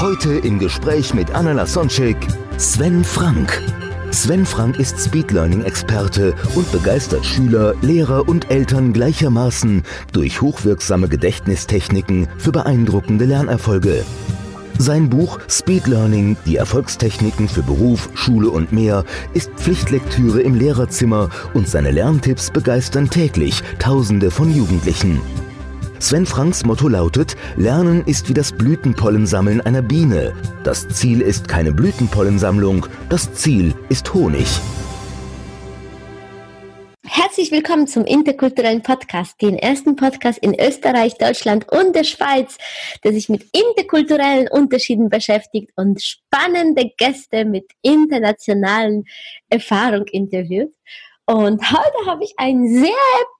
Heute im Gespräch mit Anna Lasonczek, Sven Frank. Sven Frank ist Speed Learning Experte und begeistert Schüler, Lehrer und Eltern gleichermaßen durch hochwirksame Gedächtnistechniken für beeindruckende Lernerfolge. Sein Buch Speed Learning, die Erfolgstechniken für Beruf, Schule und mehr, ist Pflichtlektüre im Lehrerzimmer und seine Lerntipps begeistern täglich Tausende von Jugendlichen. Sven Franks Motto lautet, Lernen ist wie das Blütenpollensammeln einer Biene. Das Ziel ist keine Blütenpollensammlung, das Ziel ist Honig. Herzlich willkommen zum interkulturellen Podcast, den ersten Podcast in Österreich, Deutschland und der Schweiz, der sich mit interkulturellen Unterschieden beschäftigt und spannende Gäste mit internationalen Erfahrung interviewt. Und heute habe ich ein sehr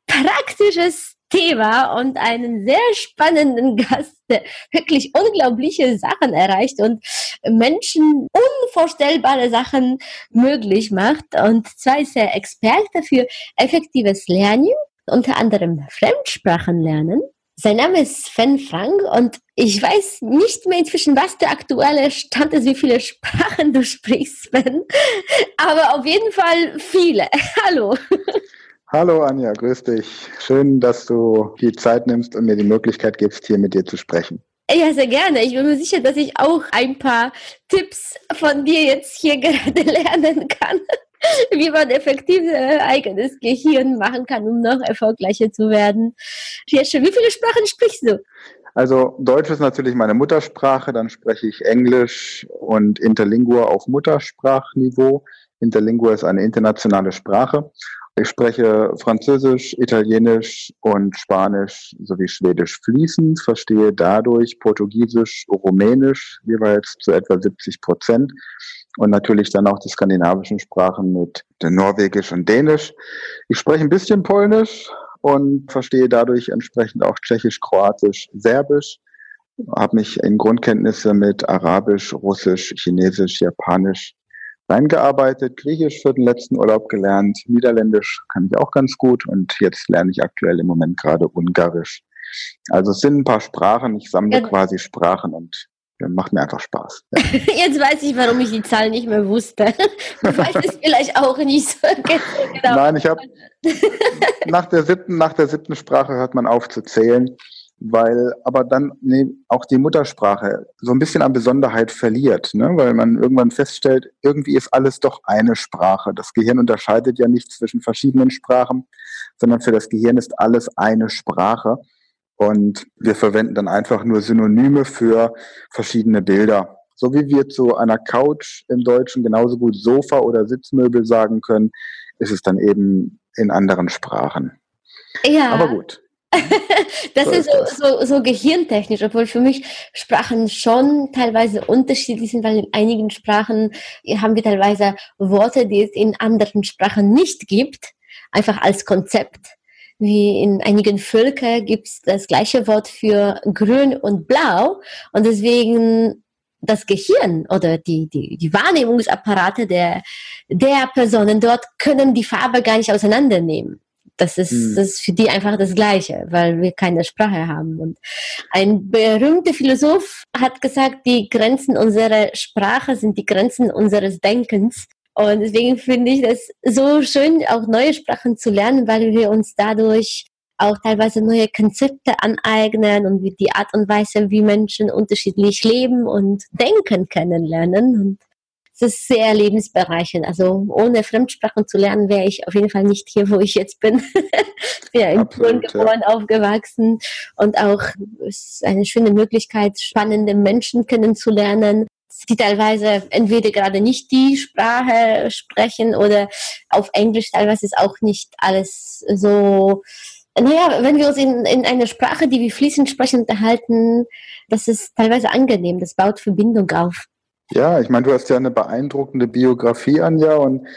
praktisches Thema und einen sehr spannenden Gast, der wirklich unglaubliche Sachen erreicht und Menschen unvorstellbare Sachen möglich macht. Und zwar ist er Experte für effektives Lernen, unter anderem Fremdsprachen lernen. Sein Name ist Sven Frank und ich weiß nicht mehr inzwischen, was der aktuelle Stand ist, wie viele Sprachen du sprichst, Sven. Aber auf jeden Fall viele. Hallo. Hallo Anja, grüß dich. Schön, dass du die Zeit nimmst und mir die Möglichkeit gibst, hier mit dir zu sprechen. Ja, sehr gerne. Ich bin mir sicher, dass ich auch ein paar Tipps von dir jetzt hier gerade lernen kann, wie man effektiv ein eigenes Gehirn machen kann, um noch erfolgreicher zu werden. Wie viele Sprachen sprichst du? Also Deutsch ist natürlich meine Muttersprache, dann spreche ich Englisch und Interlingua auf Muttersprachniveau. Interlingua ist eine internationale Sprache ich spreche Französisch, Italienisch und Spanisch sowie Schwedisch fließend, verstehe dadurch Portugiesisch, Rumänisch jeweils zu etwa 70 Prozent und natürlich dann auch die skandinavischen Sprachen mit Norwegisch und Dänisch. Ich spreche ein bisschen Polnisch und verstehe dadurch entsprechend auch Tschechisch, Kroatisch, Serbisch habe mich in Grundkenntnisse mit Arabisch, Russisch, Chinesisch, Japanisch reingearbeitet, Griechisch für den letzten Urlaub gelernt, Niederländisch kann ich auch ganz gut und jetzt lerne ich aktuell im Moment gerade Ungarisch. Also es sind ein paar Sprachen, ich sammle ja. quasi Sprachen und macht mir einfach Spaß. Ja. Jetzt weiß ich, warum ich die Zahl nicht mehr wusste. Du weißt es vielleicht auch nicht so genau. Nein, ich habe nach der siebten, nach der siebten Sprache hört man auf zu zählen weil aber dann nee, auch die Muttersprache so ein bisschen an Besonderheit verliert, ne? weil man irgendwann feststellt, irgendwie ist alles doch eine Sprache. Das Gehirn unterscheidet ja nicht zwischen verschiedenen Sprachen, sondern für das Gehirn ist alles eine Sprache. Und wir verwenden dann einfach nur Synonyme für verschiedene Bilder. So wie wir zu einer Couch im Deutschen genauso gut Sofa oder Sitzmöbel sagen können, ist es dann eben in anderen Sprachen. Ja. Aber gut. das so ist, ist so, so, so gehirntechnisch, obwohl für mich Sprachen schon teilweise unterschiedlich sind, weil in einigen Sprachen haben wir teilweise Worte, die es in anderen Sprachen nicht gibt, einfach als Konzept. Wie in einigen Völkern gibt es das gleiche Wort für grün und blau und deswegen das Gehirn oder die, die, die Wahrnehmungsapparate der, der Personen dort können die Farbe gar nicht auseinandernehmen. Das ist, hm. das ist für die einfach das Gleiche, weil wir keine Sprache haben. Und ein berühmter Philosoph hat gesagt, die Grenzen unserer Sprache sind die Grenzen unseres Denkens. Und deswegen finde ich das so schön, auch neue Sprachen zu lernen, weil wir uns dadurch auch teilweise neue Konzepte aneignen und die Art und Weise, wie Menschen unterschiedlich leben und denken kennenlernen. Und das ist sehr lebensbereichernd. Also ohne Fremdsprachen zu lernen, wäre ich auf jeden Fall nicht hier, wo ich jetzt bin. bin ja in Polen geboren, ja. aufgewachsen und auch ist eine schöne Möglichkeit, spannende Menschen kennenzulernen, die teilweise entweder gerade nicht die Sprache sprechen oder auf Englisch teilweise ist auch nicht alles so Naja, wenn wir uns in, in einer Sprache, die wir fließend sprechen, unterhalten, das ist teilweise angenehm, das baut Verbindung auf. Ja, ich meine, du hast ja eine beeindruckende Biografie, Anja, und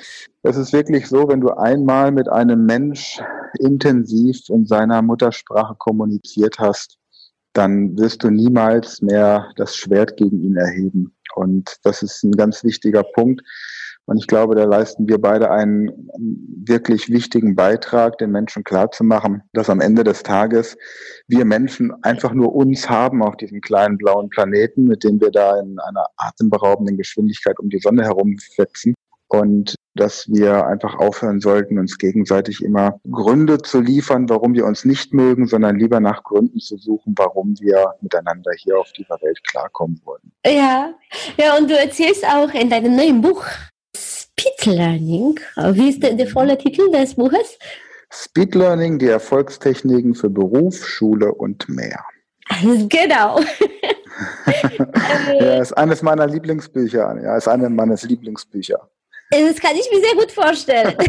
es ist wirklich so, wenn du einmal mit einem Mensch intensiv in seiner Muttersprache kommuniziert hast, dann wirst du niemals mehr das Schwert gegen ihn erheben. Und das ist ein ganz wichtiger Punkt. Und ich glaube, da leisten wir beide einen wirklich wichtigen Beitrag, den Menschen klarzumachen, dass am Ende des Tages wir Menschen einfach nur uns haben auf diesem kleinen blauen Planeten, mit dem wir da in einer atemberaubenden Geschwindigkeit um die Sonne herumfetzen. Und dass wir einfach aufhören sollten, uns gegenseitig immer Gründe zu liefern, warum wir uns nicht mögen, sondern lieber nach Gründen zu suchen, warum wir miteinander hier auf dieser Welt klarkommen wollen. Ja, ja, und du erzählst auch in deinem neuen Buch Speed Learning. Wie ist der, der volle Titel des Buches? Speed Learning, die Erfolgstechniken für Beruf, Schule und mehr. Genau. ja, ist eines meiner Lieblingsbücher. Ja, ist eines meines Lieblingsbücher. Das kann ich mir sehr gut vorstellen.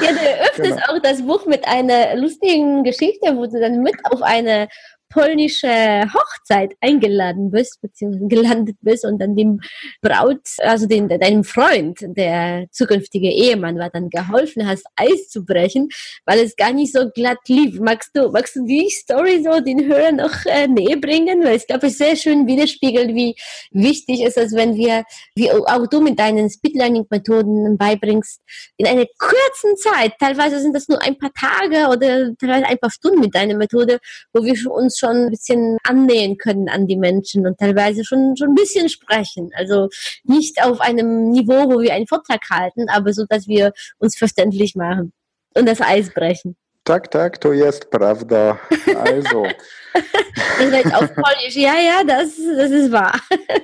ja, du eröffnest genau. auch das Buch mit einer lustigen Geschichte, wo du dann mit auf eine polnische Hochzeit eingeladen bist, beziehungsweise gelandet bist und dann dem Braut, also den, deinem Freund, der zukünftige Ehemann war, dann geholfen hast, Eis zu brechen, weil es gar nicht so glatt lief. Magst du, magst du die Story so den Hörern noch äh, näher bringen? Weil ich glaube, es sehr schön widerspiegelt, wie wichtig ist es, wenn wir, wie auch du mit deinen Speedlearning-Methoden beibringst, in einer kurzen Zeit, teilweise sind das nur ein paar Tage oder teilweise ein paar Stunden mit deiner Methode, wo wir uns schon ein bisschen annähen können an die Menschen und teilweise schon, schon ein bisschen sprechen. Also nicht auf einem Niveau, wo wir einen Vortrag halten, aber so, dass wir uns verständlich machen und das Eis brechen. Tak, tak, to jest prawda. Also. auf Polnisch. Ja, ja, das, das ist wahr.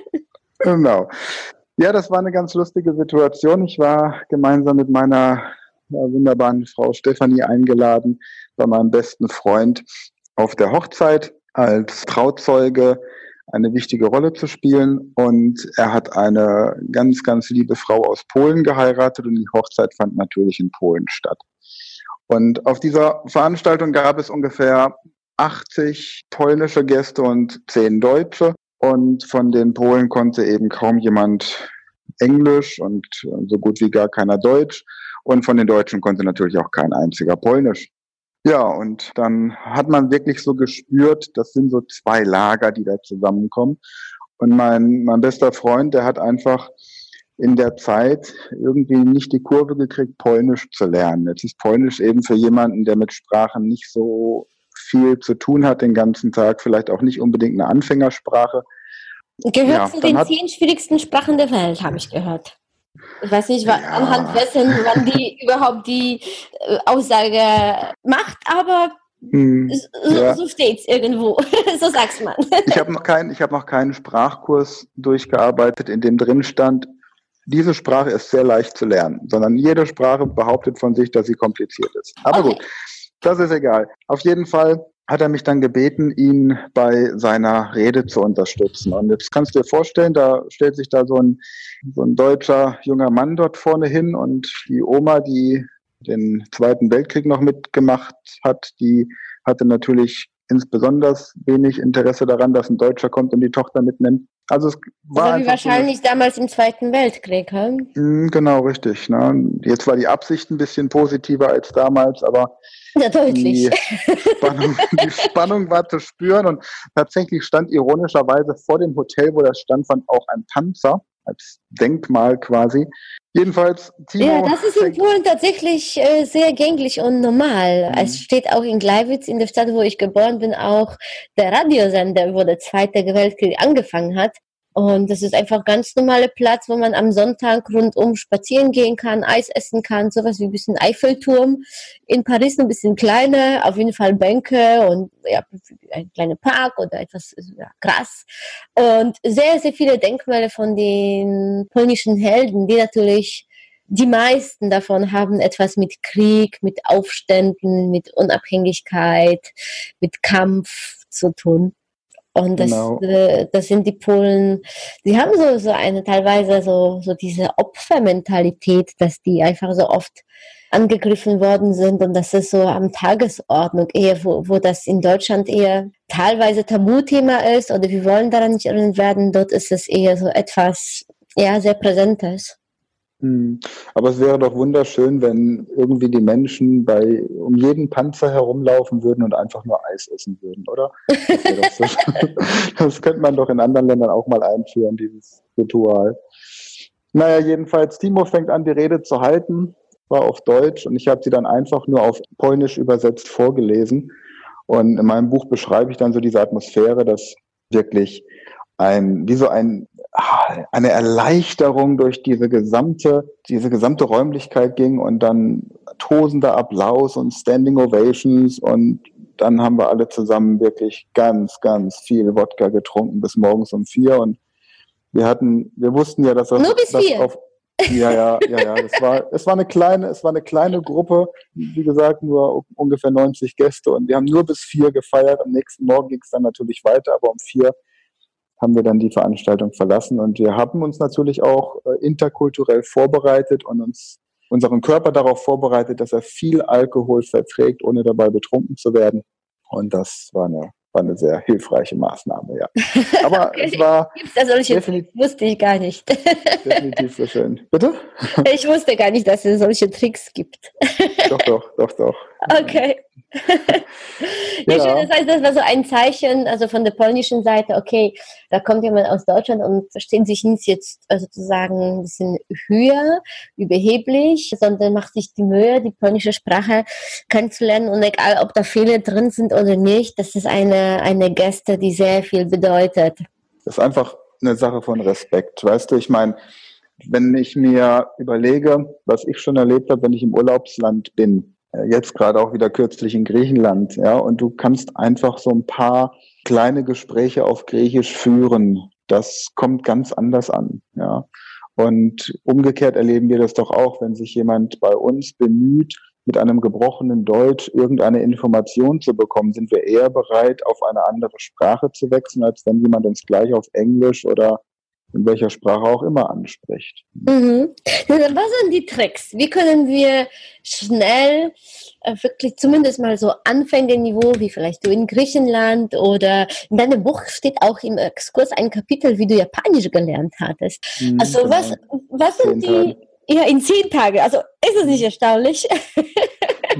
genau. Ja, das war eine ganz lustige Situation. Ich war gemeinsam mit meiner ja, wunderbaren Frau Stefanie eingeladen bei meinem besten Freund auf der Hochzeit als Trauzeuge eine wichtige Rolle zu spielen. Und er hat eine ganz, ganz liebe Frau aus Polen geheiratet und die Hochzeit fand natürlich in Polen statt. Und auf dieser Veranstaltung gab es ungefähr 80 polnische Gäste und 10 Deutsche. Und von den Polen konnte eben kaum jemand Englisch und so gut wie gar keiner Deutsch. Und von den Deutschen konnte natürlich auch kein einziger Polnisch. Ja, und dann hat man wirklich so gespürt, das sind so zwei Lager, die da zusammenkommen. Und mein, mein bester Freund, der hat einfach in der Zeit irgendwie nicht die Kurve gekriegt, Polnisch zu lernen. Jetzt ist Polnisch eben für jemanden, der mit Sprachen nicht so viel zu tun hat den ganzen Tag, vielleicht auch nicht unbedingt eine Anfängersprache. Gehört ja, zu den zehn schwierigsten Sprachen der Welt, habe ich gehört. Ich weiß nicht, ja. anhand dessen, wann die überhaupt die äh, Aussage macht, aber hm, so, ja. so steht es irgendwo. so sagst man. ich habe noch, kein, hab noch keinen Sprachkurs durchgearbeitet, in dem drin stand, diese Sprache ist sehr leicht zu lernen, sondern jede Sprache behauptet von sich, dass sie kompliziert ist. Aber okay. gut, das ist egal. Auf jeden Fall hat er mich dann gebeten, ihn bei seiner Rede zu unterstützen. Und jetzt kannst du dir vorstellen, da stellt sich da so ein, so ein deutscher junger Mann dort vorne hin und die Oma, die den Zweiten Weltkrieg noch mitgemacht hat, die hatte natürlich insbesondere wenig Interesse daran, dass ein Deutscher kommt und die Tochter mitnimmt. Also es war also wie wahrscheinlich so damals im Zweiten Weltkrieg, hm? Genau, richtig. Ne? Jetzt war die Absicht ein bisschen positiver als damals, aber ja, deutlich. Die Spannung, die Spannung war zu spüren und tatsächlich stand ironischerweise vor dem Hotel, wo das stand, fand auch ein Panzer als Denkmal quasi. Jedenfalls, Timo. Ja, das ist in Polen tatsächlich äh, sehr gängig und normal. Mhm. Es steht auch in Gleiwitz, in der Stadt, wo ich geboren bin, auch der Radiosender, wo der Zweite Weltkrieg angefangen hat. Und das ist einfach ganz normaler Platz, wo man am Sonntag rundum spazieren gehen kann, Eis essen kann, sowas wie ein bisschen Eiffelturm. In Paris ein bisschen kleiner, auf jeden Fall Bänke und ja, ein kleiner Park oder etwas ja, Gras. Und sehr, sehr viele Denkmäler von den polnischen Helden, die natürlich die meisten davon haben etwas mit Krieg, mit Aufständen, mit Unabhängigkeit, mit Kampf zu tun. Und das, Genau. äh, das sind die Polen, die haben so, so eine teilweise so, so diese Opfermentalität, dass die einfach so oft angegriffen worden sind und das ist so am Tagesordnung eher, wo, wo das in Deutschland eher teilweise Tabuthema ist oder wir wollen daran nicht erinnert werden, dort ist es eher so etwas, ja, sehr Präsentes. Hm. Aber es wäre doch wunderschön, wenn irgendwie die Menschen bei um jeden Panzer herumlaufen würden und einfach nur Eis essen würden, oder? Das, so. das könnte man doch in anderen Ländern auch mal einführen, dieses Ritual. Naja, jedenfalls, Timo fängt an, die Rede zu halten, war auf Deutsch und ich habe sie dann einfach nur auf Polnisch übersetzt vorgelesen. Und in meinem Buch beschreibe ich dann so diese Atmosphäre, dass wirklich ein, wie so ein, eine Erleichterung durch diese gesamte, diese gesamte Räumlichkeit ging und dann tosender Applaus und Standing Ovations und dann haben wir alle zusammen wirklich ganz, ganz viel Wodka getrunken bis morgens um vier und wir hatten, wir wussten ja, dass das, Nur bis vier? auf, ja, ja, ja, ja. Es war, es war eine kleine, es war eine kleine Gruppe, wie gesagt, nur ungefähr 90 Gäste und wir haben nur bis vier gefeiert. Am nächsten Morgen ging es dann natürlich weiter, aber um vier haben wir dann die Veranstaltung verlassen und wir haben uns natürlich auch äh, interkulturell vorbereitet und uns unseren Körper darauf vorbereitet, dass er viel Alkohol verträgt, ohne dabei betrunken zu werden. Und das war eine, war eine sehr hilfreiche Maßnahme, ja. Aber Okay. es war Gibt's da solche definitiv, Wusste ich gar nicht. definitiv so schön. Bitte? Ich wusste gar nicht, dass es solche Tricks gibt. Doch, doch, doch, doch. Okay. ja, Ja. schön, das heißt, das war so ein Zeichen, also von der polnischen Seite, okay, da kommt jemand aus Deutschland und versteht sich nicht jetzt äh, sozusagen ein bisschen höher, überheblich, sondern macht sich die Mühe, die polnische Sprache kennenzulernen und egal, ob da Fehler drin sind oder nicht, das ist eine, eine Geste, die sehr viel bedeutet. Das ist einfach eine Sache von Respekt. Weißt du, ich meine, wenn ich mir überlege, was ich schon erlebt habe, wenn ich im Urlaubsland bin, äh, jetzt gerade auch wieder kürzlich in Griechenland, ja, und du kannst einfach so ein paar kleine Gespräche auf Griechisch führen. Das kommt ganz anders an, ja. Und umgekehrt erleben wir das doch auch, wenn sich jemand bei uns bemüht, mit einem gebrochenen Deutsch irgendeine Information zu bekommen, sind wir eher bereit, auf eine andere Sprache zu wechseln, als wenn jemand uns gleich auf Englisch oder in welcher Sprache auch immer anspricht. Mhm. Was sind die Tricks? Wie können wir schnell äh, wirklich zumindest mal so Anfängerniveau, wie vielleicht du in Griechenland oder in deinem Buch steht auch im Exkurs ein Kapitel, wie du Japanisch gelernt hattest. Also Genau. was, was sind die, ja, in zehn Tagen, also ist es nicht erstaunlich?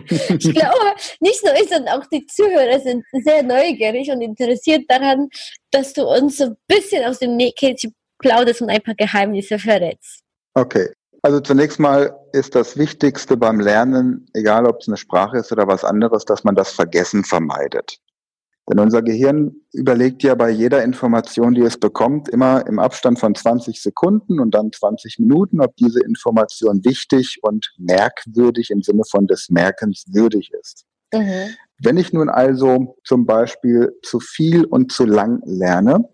ich glaube, nicht nur ich, sondern auch die Zuhörer sind sehr neugierig und interessiert daran, dass du uns so ein bisschen aus dem Nähkästchen plauderst und ein paar Geheimnisse verrätst. Okay. Also zunächst mal ist das Wichtigste beim Lernen, egal ob es eine Sprache ist oder was anderes, dass man das Vergessen vermeidet. Denn unser Gehirn überlegt ja bei jeder Information, die es bekommt, immer im Abstand von 20 Sekunden und dann 20 Minuten, ob diese Information wichtig und merkwürdig im Sinne von des Merkens würdig ist. Mhm. Wenn ich nun also zum Beispiel zu viel und zu lang lerne,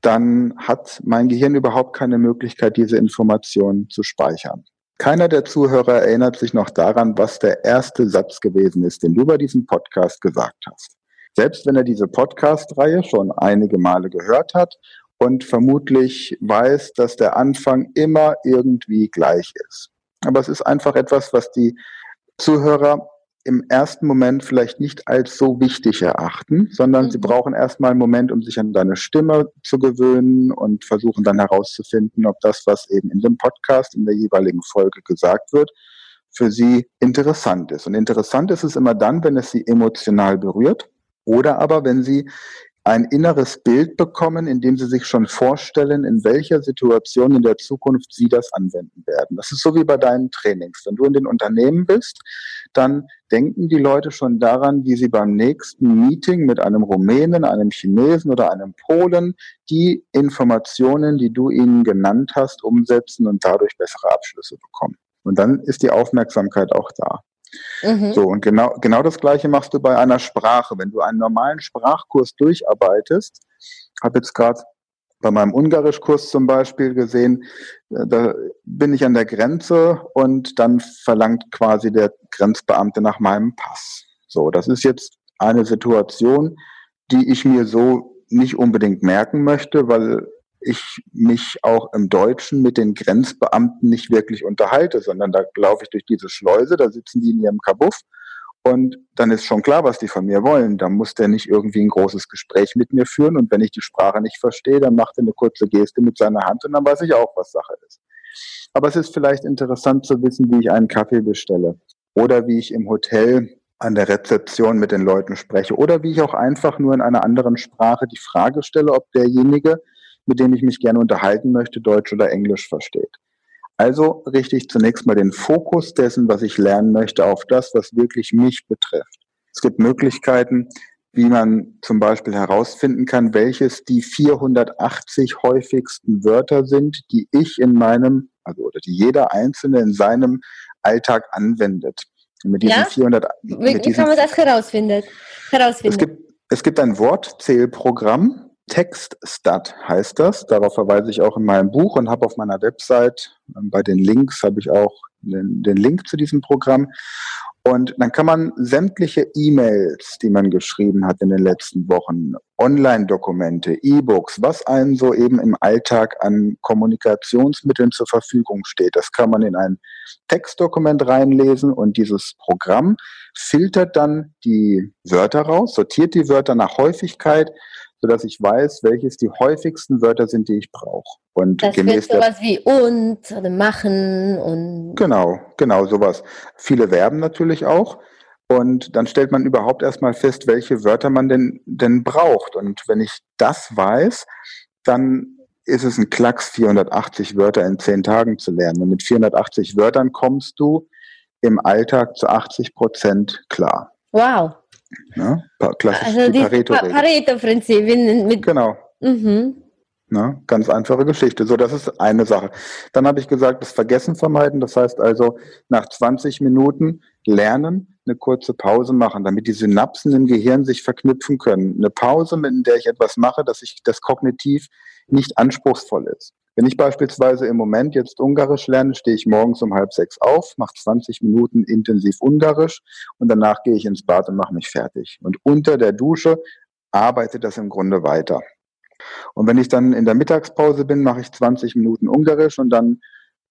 dann hat mein Gehirn überhaupt keine Möglichkeit, diese Informationen zu speichern. Keiner der Zuhörer erinnert sich noch daran, was der erste Satz gewesen ist, den du bei diesem Podcast gesagt hast. Selbst wenn er diese Podcast-Reihe schon einige Male gehört hat und vermutlich weiß, dass der Anfang immer irgendwie gleich ist. Aber es ist einfach etwas, was die Zuhörer im ersten Moment vielleicht nicht als so wichtig erachten, sondern Mhm. sie brauchen erstmal einen Moment, um sich an deine Stimme zu gewöhnen und versuchen dann herauszufinden, ob das, was eben in dem Podcast, in der jeweiligen Folge gesagt wird, für sie interessant ist. Und interessant ist es immer dann, wenn es sie emotional berührt oder aber wenn sie ein inneres Bild bekommen, in dem sie sich schon vorstellen, in welcher Situation in der Zukunft sie das anwenden werden. Das ist so wie bei deinen Trainings. Wenn du in den Unternehmen bist, dann denken die Leute schon daran, wie sie beim nächsten Meeting mit einem Rumänen, einem Chinesen oder einem Polen die Informationen, die du ihnen genannt hast, umsetzen und dadurch bessere Abschlüsse bekommen. Und dann ist die Aufmerksamkeit auch da. Mhm. So, und genau, genau das Gleiche machst du bei einer Sprache. Wenn du einen normalen Sprachkurs durcharbeitest, habe jetzt gerade bei meinem Ungarischkurs zum Beispiel gesehen, äh, da bin ich an der Grenze und dann verlangt quasi der Grenzbeamte nach meinem Pass. So, das ist jetzt eine Situation, die ich mir so nicht unbedingt merken möchte, weil ich mich auch im Deutschen mit den Grenzbeamten nicht wirklich unterhalte, sondern da laufe ich durch diese Schleuse, da sitzen die in ihrem Kabuff und dann ist schon klar, was die von mir wollen. Da muss der nicht irgendwie ein großes Gespräch mit mir führen und wenn ich die Sprache nicht verstehe, dann macht er eine kurze Geste mit seiner Hand und dann weiß ich auch, was Sache ist. Aber es ist vielleicht interessant zu wissen, wie ich einen Kaffee bestelle oder wie ich im Hotel an der Rezeption mit den Leuten spreche oder wie ich auch einfach nur in einer anderen Sprache die Frage stelle, ob derjenige, mit dem ich mich gerne unterhalten möchte, Deutsch oder Englisch versteht. Also richte ich zunächst mal den Fokus dessen, was ich lernen möchte, auf das, was wirklich mich betrifft. Es gibt Möglichkeiten, wie man zum Beispiel herausfinden kann, welches die 480 häufigsten Wörter sind, die ich in meinem, also oder die jeder Einzelne in seinem Alltag anwendet. Mit diesen ja? 400, wie, mit wie kann man das herausfinden? herausfinden? Es, gibt, es gibt ein Wortzählprogramm, Textstat heißt das. Darauf verweise ich auch in meinem Buch und habe auf meiner Website ähm, bei den Links habe ich auch den, den Link zu diesem Programm. Und dann kann man sämtliche E-Mails, die man geschrieben hat in den letzten Wochen, Online-Dokumente, E-Books, was einem so eben im Alltag an Kommunikationsmitteln zur Verfügung steht, das kann man in ein Textdokument reinlesen und dieses Programm filtert dann die Wörter raus, sortiert die Wörter nach Häufigkeit, sodass ich weiß, welches die häufigsten Wörter sind, die ich brauche. Und das gemäß wird sowas wie und oder machen und genau, genau sowas. Viele Verben natürlich auch. Und dann stellt man überhaupt erstmal fest, welche Wörter man denn, denn braucht. Und wenn ich das weiß, dann ist es ein Klacks, 480 Wörter in zehn Tagen zu lernen. Und mit 480 Wörtern kommst du im Alltag zu 80 Prozent klar. Wow. Ne? Klassisch also die, die Pareto-Prinzip. Pareto genau. Mhm. Ne? Ganz einfache Geschichte. So, das ist eine Sache. Dann habe ich gesagt, das Vergessen vermeiden. Das heißt also, nach 20 Minuten lernen, eine kurze Pause machen, damit die Synapsen im Gehirn sich verknüpfen können. Eine Pause, in der ich etwas mache, dass ich das kognitiv nicht anspruchsvoll ist. Wenn ich beispielsweise im Moment jetzt Ungarisch lerne, stehe ich morgens um halb sechs auf, mache 20 Minuten intensiv Ungarisch und danach gehe ich ins Bad und mache mich fertig. Und unter der Dusche arbeitet das im Grunde weiter. Und wenn ich dann in der Mittagspause bin, mache ich 20 Minuten Ungarisch und dann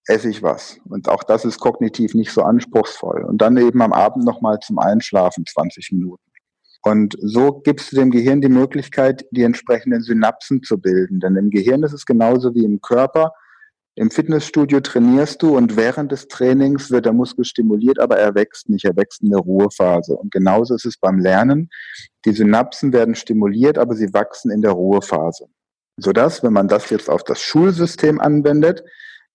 esse ich was. Und auch das ist kognitiv nicht so anspruchsvoll. Und dann eben am Abend nochmal zum Einschlafen 20 Minuten. Und so gibst du dem Gehirn die Möglichkeit, die entsprechenden Synapsen zu bilden. Denn im Gehirn ist es genauso wie im Körper. Im Fitnessstudio trainierst du und während des Trainings wird der Muskel stimuliert, aber er wächst nicht, er wächst in der Ruhephase. Und genauso ist es beim Lernen. Die Synapsen werden stimuliert, aber sie wachsen in der Ruhephase. Sodass, wenn man das jetzt auf das Schulsystem anwendet,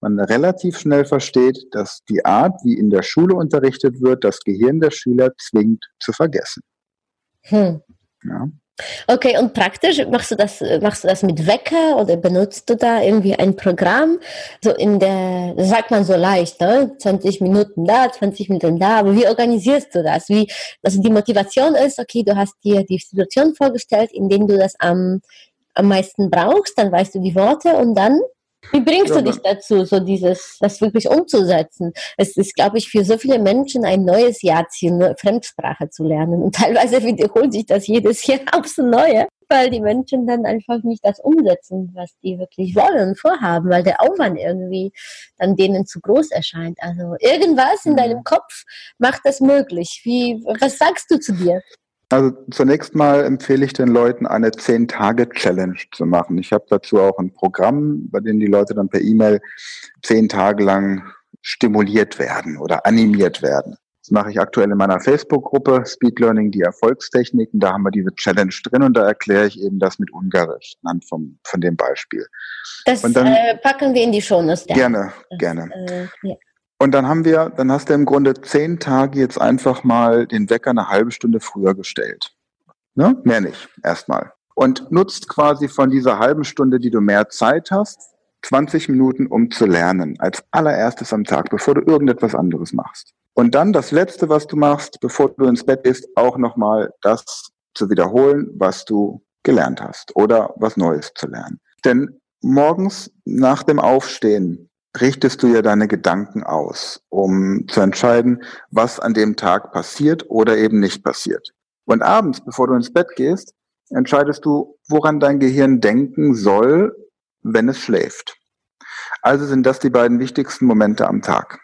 man relativ schnell versteht, dass die Art, wie in der Schule unterrichtet wird, das Gehirn der Schüler zwingt zu vergessen. Hm. Ja. Okay, und praktisch machst du das, machst du das mit Wecker oder benutzt du da irgendwie ein Programm? So in der, das sagt man so leicht, ne? 20 Minuten da, 20 Minuten da, aber wie organisierst du das? Wie, also die Motivation ist, okay, du hast dir die Situation vorgestellt, in denen du das am, am meisten brauchst, dann weißt du die Worte und dann wie bringst ja, du dich dazu, so dieses, das wirklich umzusetzen? Es ist, glaube ich, für so viele Menschen ein neues Jahrziel, eine Fremdsprache zu lernen. Und teilweise wiederholt sich das jedes Jahr aufs Neue, weil die Menschen dann einfach nicht das umsetzen, was die wirklich wollen und vorhaben, weil der Aufwand irgendwie dann denen zu groß erscheint. Also irgendwas in mhm. deinem Kopf macht das möglich. Wie, was sagst du zu dir? Also zunächst mal empfehle ich den Leuten, eine 10-Tage-Challenge zu machen. Ich habe dazu auch ein Programm, bei dem die Leute dann per E-Mail zehn Tage lang stimuliert werden oder animiert werden. Das mache ich aktuell in meiner Facebook-Gruppe Speed Learning, die Erfolgstechniken. Da haben wir diese Challenge drin und da erkläre ich eben das mit Ungarisch anhand vom, von dem Beispiel. Das dann, äh, packen wir in die Show Notes. Gerne, das, gerne. Äh, ja. Und dann haben wir, dann hast du im Grunde zehn Tage jetzt einfach mal den Wecker eine halbe Stunde früher gestellt. Ne? Mehr nicht, erstmal. Und nutzt quasi von dieser halben Stunde, die du mehr Zeit hast, 20 Minuten, um zu lernen. Als allererstes am Tag, bevor du irgendetwas anderes machst. Und dann das Letzte, was du machst, bevor du ins Bett gehst, auch nochmal das zu wiederholen, was du gelernt hast oder was Neues zu lernen. Denn morgens nach dem Aufstehen richtest du ja deine Gedanken aus, um zu entscheiden, was an dem Tag passiert oder eben nicht passiert. Und abends, bevor du ins Bett gehst, entscheidest du, woran dein Gehirn denken soll, wenn es schläft. Also sind das die beiden wichtigsten Momente am Tag.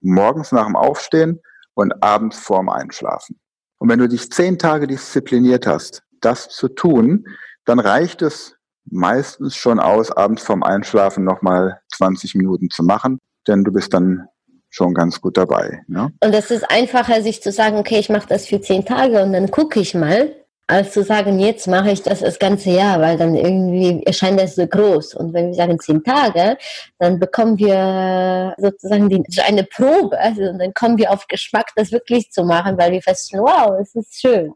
Morgens nach dem Aufstehen und abends vorm Einschlafen. Und wenn du dich zehn Tage diszipliniert hast, das zu tun, dann reicht es meistens schon aus, abends vorm Einschlafen nochmal 20 Minuten zu machen, denn du bist dann schon ganz gut dabei. Ne? Und es ist einfacher, sich zu sagen, okay, ich mache das für zehn Tage und dann gucke ich mal, als zu sagen, jetzt mache ich das das ganze Jahr, weil dann irgendwie erscheint das so groß. Und wenn wir sagen zehn Tage, dann bekommen wir sozusagen die, eine Probe also, und dann kommen wir auf Geschmack, das wirklich zu machen, weil wir feststellen, wow, es ist schön.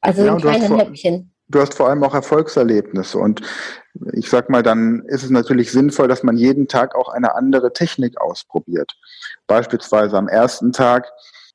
Also ja, in kleinen Häppchen du hast vor allem auch Erfolgserlebnisse und ich sag mal, dann ist es natürlich sinnvoll, dass man jeden Tag auch eine andere Technik ausprobiert. Beispielsweise am ersten Tag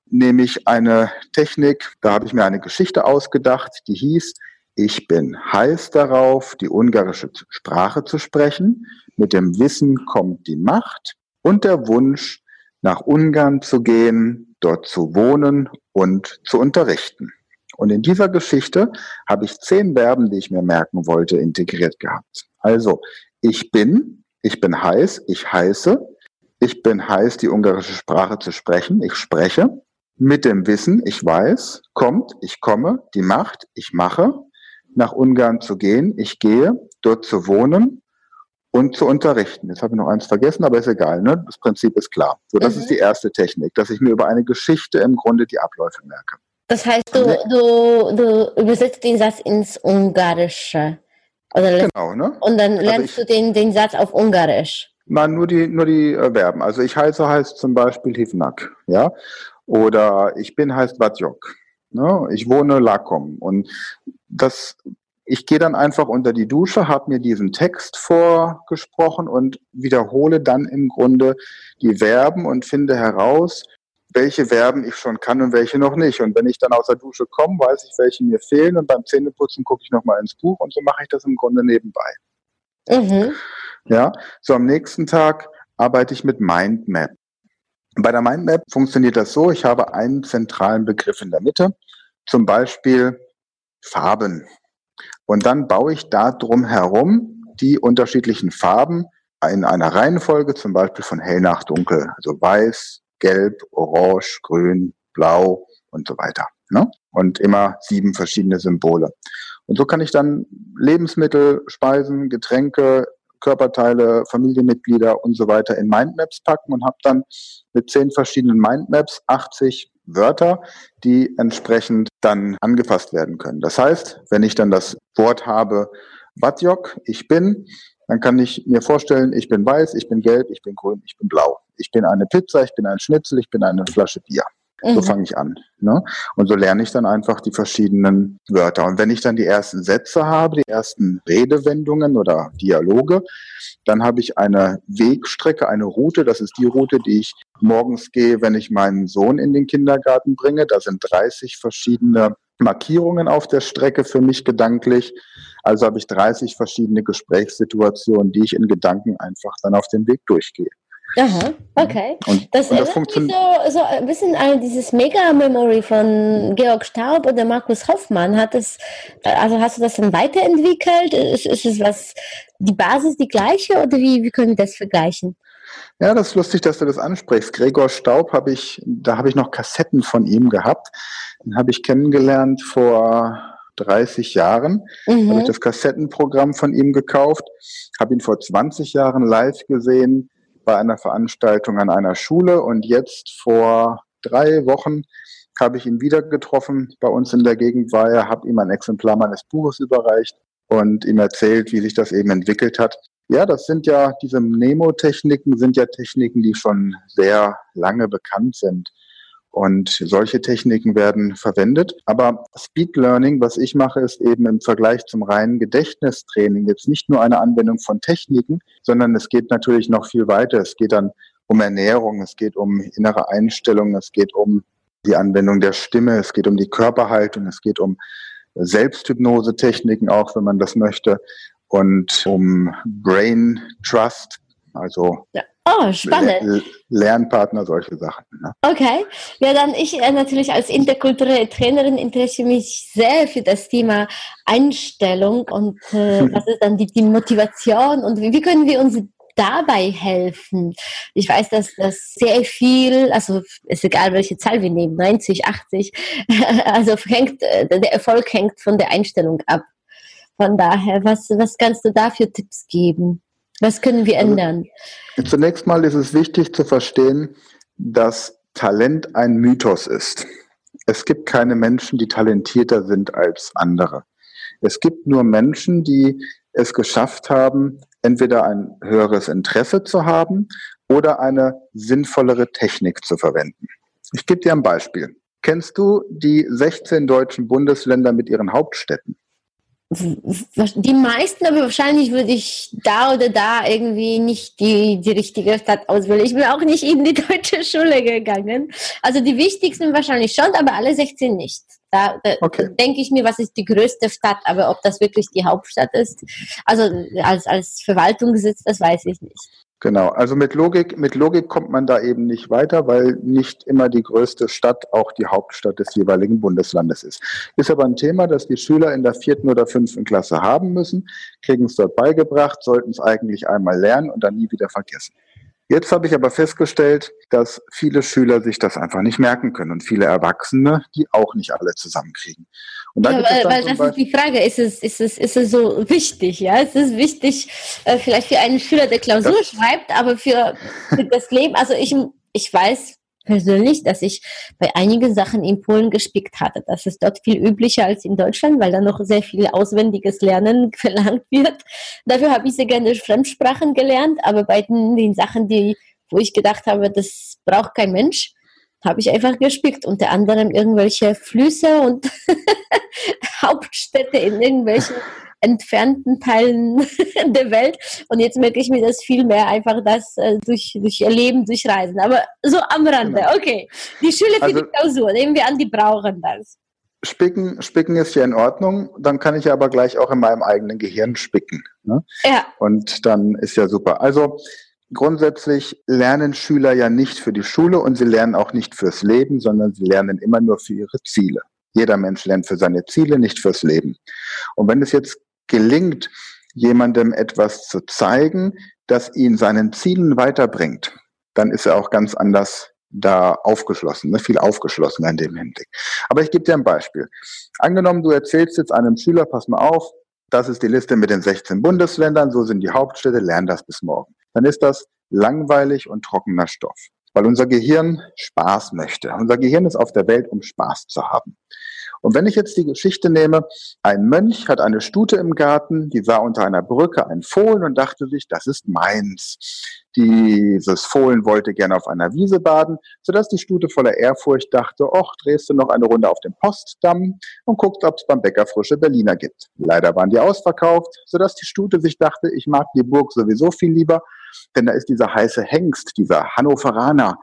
nehme ich eine Technik, da habe ich mir eine Geschichte ausgedacht, die hieß, ich bin heiß darauf, die ungarische Sprache zu sprechen. Mit dem Wissen kommt die Macht und der Wunsch, nach Ungarn zu gehen, dort zu wohnen und zu unterrichten. Und in dieser Geschichte habe ich zehn Verben, die ich mir merken wollte, integriert gehabt. Also, ich bin, ich bin heiß, ich heiße, ich bin heiß, die ungarische Sprache zu sprechen, ich spreche, mit dem Wissen, ich weiß, kommt, ich komme, die Macht, ich mache, nach Ungarn zu gehen, ich gehe, dort zu wohnen und zu unterrichten. Jetzt habe ich noch eins vergessen, aber ist egal, ne? Das Prinzip ist klar. So, das mhm. ist die erste Technik, dass ich mir über eine Geschichte im Grunde die Abläufe merke. Das heißt, du, du, du übersetzt den Satz ins Ungarische. Oder genau, ne? Und dann also lernst also ich, du den, den Satz auf Ungarisch. Nein, nur die, nur die äh, Verben. Also ich heiße heißt zum Beispiel Hivnak, ja. Oder ich bin heißt Batjok. Ne? Ich wohne Lakom. Und das, ich gehe dann einfach unter die Dusche, habe mir diesen Text vorgesprochen und wiederhole dann im Grunde die Verben und finde heraus, welche Verben ich schon kann und welche noch nicht. Und wenn ich dann aus der Dusche komme, weiß ich, welche mir fehlen und beim Zähneputzen gucke ich nochmal ins Buch und so mache ich das im Grunde nebenbei. Mhm. Ja, so am nächsten Tag arbeite ich mit Mindmap. Bei der Mindmap funktioniert das so, ich habe einen zentralen Begriff in der Mitte, zum Beispiel Farben. Und dann baue ich da drum herum die unterschiedlichen Farben in einer Reihenfolge, zum Beispiel von hell nach dunkel, also weiß, gelb, orange, grün, blau und so weiter. Ne? Und immer sieben verschiedene Symbole. Und so kann ich dann Lebensmittel, Speisen, Getränke, Körperteile, Familienmitglieder und so weiter in Mindmaps packen und habe dann mit zehn verschiedenen Mindmaps 80 Wörter, die entsprechend dann angefasst werden können. Das heißt, wenn ich dann das Wort habe, Batjok, ich bin, dann kann ich mir vorstellen, ich bin weiß, ich bin gelb, ich bin grün, ich bin blau. Ich bin eine Pizza, ich bin ein Schnitzel, ich bin eine Flasche Bier. Mhm. So fange ich an. Ne? Und so lerne ich dann einfach die verschiedenen Wörter. Und wenn ich dann die ersten Sätze habe, die ersten Redewendungen oder Dialoge, dann habe ich eine Wegstrecke, eine Route. Das ist die Route, die ich morgens gehe, wenn ich meinen Sohn in den Kindergarten bringe. Da sind 30 verschiedene Markierungen auf der Strecke für mich gedanklich. Also habe ich 30 verschiedene Gesprächssituationen, die ich in Gedanken einfach dann auf dem Weg durchgehe. Aha, okay. Und, das und das funktioniert so, so ein bisschen an dieses Mega-Memory von Georg Staub oder Markus Hoffmann. Hat es, also hast du das dann weiterentwickelt? Ist, ist es was, die Basis die gleiche oder wie, wie können wir das vergleichen? Ja, das ist lustig, dass du das ansprichst. Gregor Staub habe ich, da habe ich noch Kassetten von ihm gehabt. Den habe ich kennengelernt vor 30 Jahren. Mhm. Habe ich das Kassettenprogramm von ihm gekauft, habe ihn vor 20 Jahren live gesehen bei einer Veranstaltung an einer Schule und jetzt vor drei Wochen habe ich ihn wieder getroffen. Bei uns in der Gegend war er, habe ihm ein Exemplar meines Buches überreicht und ihm erzählt, wie sich das eben entwickelt hat. Ja, das sind ja, diese Nemo-Techniken sind ja Techniken, die schon sehr lange bekannt sind. Und solche Techniken werden verwendet. Aber Speed Learning, was ich mache, ist eben im Vergleich zum reinen Gedächtnistraining jetzt nicht nur eine Anwendung von Techniken, sondern es geht natürlich noch viel weiter. Es geht dann um Ernährung, es geht um innere Einstellung, es geht um die Anwendung der Stimme, es geht um die Körperhaltung, es geht um Selbsthypnose-Techniken auch, wenn man das möchte, und um Brain Trust, also ja. Oh, spannend. Lernpartner, solche Sachen. Ne? Okay. Ja, dann ich äh, natürlich als interkulturelle Trainerin interessiere mich sehr für das Thema Einstellung und äh, was ist dann die, die Motivation und wie, wie können wir uns dabei helfen? Ich weiß, dass das sehr viel, also ist egal, welche Zahl wir nehmen, 90, 80, also hängt, äh, der Erfolg hängt von der Einstellung ab. Von daher, was, was kannst du da für Tipps geben? Was können wir also, ändern? Also, zunächst mal ist es wichtig zu verstehen, dass Talent ein Mythos ist. Es gibt keine Menschen, die talentierter sind als andere. Es gibt nur Menschen, die es geschafft haben, entweder ein höheres Interesse zu haben oder eine sinnvollere Technik zu verwenden. Ich gebe dir ein Beispiel. Kennst du die 16 deutschen Bundesländer mit ihren Hauptstädten? Die meisten, aber wahrscheinlich würde ich da oder da irgendwie nicht die, die richtige Stadt auswählen. Ich bin auch nicht in die deutsche Schule gegangen. Also die wichtigsten wahrscheinlich schon, aber alle 16 nicht. Da, da okay. denke ich mir, was ist die größte Stadt, aber ob das wirklich die Hauptstadt ist, also als, als Verwaltungssitz, das weiß ich nicht. Genau, also mit Logik, mit Logik kommt man da eben nicht weiter, weil nicht immer die größte Stadt auch die Hauptstadt des jeweiligen Bundeslandes ist. Ist aber ein Thema, das die Schüler in der vierten oder fünften Klasse haben müssen, kriegen es dort beigebracht, sollten es eigentlich einmal lernen und dann nie wieder vergessen. Jetzt habe ich aber festgestellt, dass viele Schüler sich das einfach nicht merken können und viele Erwachsene, die auch nicht alle zusammenkriegen. Und ja, weil, weil das ist die Frage, ist es, ist, es, ist es so wichtig? Ja, es ist wichtig, äh, vielleicht für einen Schüler, der Klausur das schreibt, aber für, für das Leben, also ich, ich weiß, persönlich, dass ich bei einigen Sachen in Polen gespickt hatte. Das ist dort viel üblicher als in Deutschland, weil da noch sehr viel auswendiges Lernen verlangt wird. Dafür habe ich sehr gerne Fremdsprachen gelernt, aber bei den, den Sachen, die, wo ich gedacht habe, das braucht kein Mensch, habe ich einfach gespickt. Unter anderem irgendwelche Flüsse und Hauptstädte in irgendwelchen entfernten Teilen der Welt. Und jetzt merke ich mir das viel mehr einfach das äh, durch, durch Erleben, durch Reisen. Aber so am Rande, genau. okay. Die Schüler für also, die Klausur, nehmen wir an, die brauchen das. Spicken, spicken ist ja in Ordnung, dann kann ich aber gleich auch in meinem eigenen Gehirn spicken. Ne? Ja. Und dann ist ja super. Also grundsätzlich lernen Schüler ja nicht für die Schule und sie lernen auch nicht fürs Leben, sondern sie lernen immer nur für ihre Ziele. Jeder Mensch lernt für seine Ziele, nicht fürs Leben. Und wenn es jetzt gelingt, jemandem etwas zu zeigen, das ihn seinen Zielen weiterbringt, dann ist er auch ganz anders da aufgeschlossen, ne? viel aufgeschlossener in dem Hinblick. Aber ich gebe dir ein Beispiel. Angenommen, du erzählst jetzt einem Schüler, pass mal auf, das ist die Liste mit den 16 Bundesländern, so sind die Hauptstädte, lern das bis morgen. Dann ist das langweilig und trockener Stoff, weil unser Gehirn Spaß möchte. Unser Gehirn ist auf der Welt, um Spaß zu haben. Und wenn ich jetzt die Geschichte nehme, ein Mönch hat eine Stute im Garten, die sah unter einer Brücke ein Fohlen und dachte sich, das ist meins. Dieses Fohlen wollte gerne auf einer Wiese baden, sodass die Stute voller Ehrfurcht dachte, och, drehst du noch eine Runde auf dem Postdamm und guckst, ob es beim Bäcker frische Berliner gibt. Leider waren die ausverkauft, sodass die Stute sich dachte, ich mag die Burg sowieso viel lieber, denn da ist dieser heiße Hengst, dieser Hannoveraner.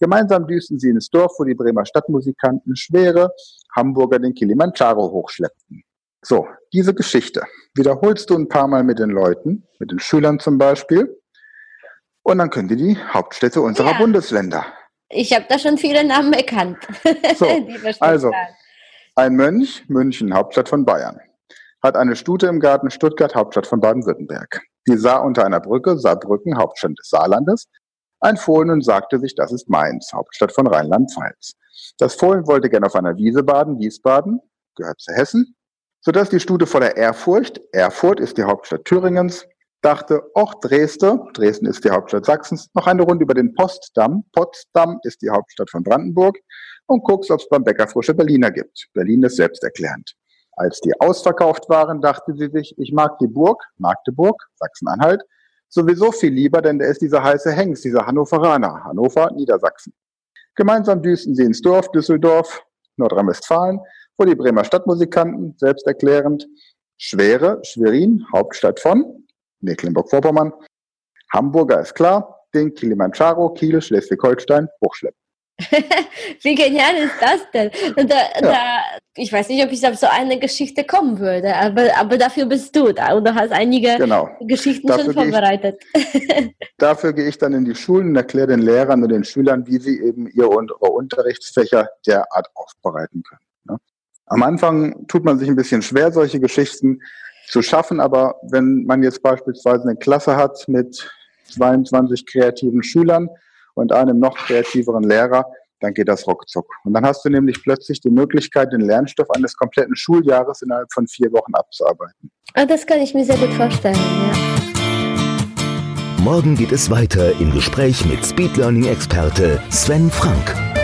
Gemeinsam düsten sie ins Dorf, wo die Bremer Stadtmusikanten schwere Hamburger den Kilimanjaro hochschleppten. So, diese Geschichte wiederholst du ein paar Mal mit den Leuten, mit den Schülern zum Beispiel. Und dann können die die Hauptstädte unserer ja. Bundesländer. Ich habe da schon viele Namen erkannt. So, also, ein Mönch, München, Hauptstadt von Bayern, hat eine Stute im Garten, Stuttgart, Hauptstadt von Baden-Württemberg. Die sah unter einer Brücke, Saarbrücken, Hauptstadt des Saarlandes, ein Fohlen und sagte sich, das ist Mainz, Hauptstadt von Rheinland-Pfalz. Das Fohlen wollte gern auf einer Wiese baden, Wiesbaden, gehört zu Hessen, sodass die Stute voller Ehrfurcht, Erfurt ist die Hauptstadt Thüringens, dachte, och, Dresden, Dresden ist die Hauptstadt Sachsens, noch eine Runde über den Postdamm, Potsdam ist die Hauptstadt von Brandenburg und guckst, ob es beim Bäcker frische Berliner gibt. Berlin ist selbsterklärend. Als die ausverkauft waren, dachte sie sich, ich mag die Burg, Magdeburg, Sachsen-Anhalt, sowieso viel lieber, denn da ist dieser heiße Hengst, dieser Hannoveraner, Hannover, Niedersachsen. Gemeinsam düsten sie ins Dorf Düsseldorf, Nordrhein-Westfalen, wo die Bremer Stadtmusikanten, selbsterklärend, Schwere, Schwerin, Hauptstadt von Mecklenburg-Vorpommern, Hamburger ist klar, den Kilimanjaro, Kiel, Schleswig-Holstein hochschleppen. Wie genial ist das denn? Da, ja. da, ich weiß nicht, ob ich auf so eine Geschichte kommen würde, aber, aber dafür bist du da und du hast einige genau. Geschichten dafür schon vorbereitet. Ich, dafür gehe ich dann in die Schulen und erkläre den Lehrern und den Schülern, wie sie eben ihre, ihre Unterrichtsfächer derart aufbereiten können. Ne? Am Anfang tut man sich ein bisschen schwer, solche Geschichten zu schaffen, aber wenn man jetzt beispielsweise eine Klasse hat mit 22 kreativen Schülern, und einem noch kreativeren Lehrer, dann geht das ruckzuck. Und dann hast du nämlich plötzlich die Möglichkeit, den Lernstoff eines kompletten Schuljahres innerhalb von vier Wochen abzuarbeiten. Ah, das kann ich mir sehr gut vorstellen, ja. Morgen geht es weiter im Gespräch mit Speed Learning Experte Sven Frank.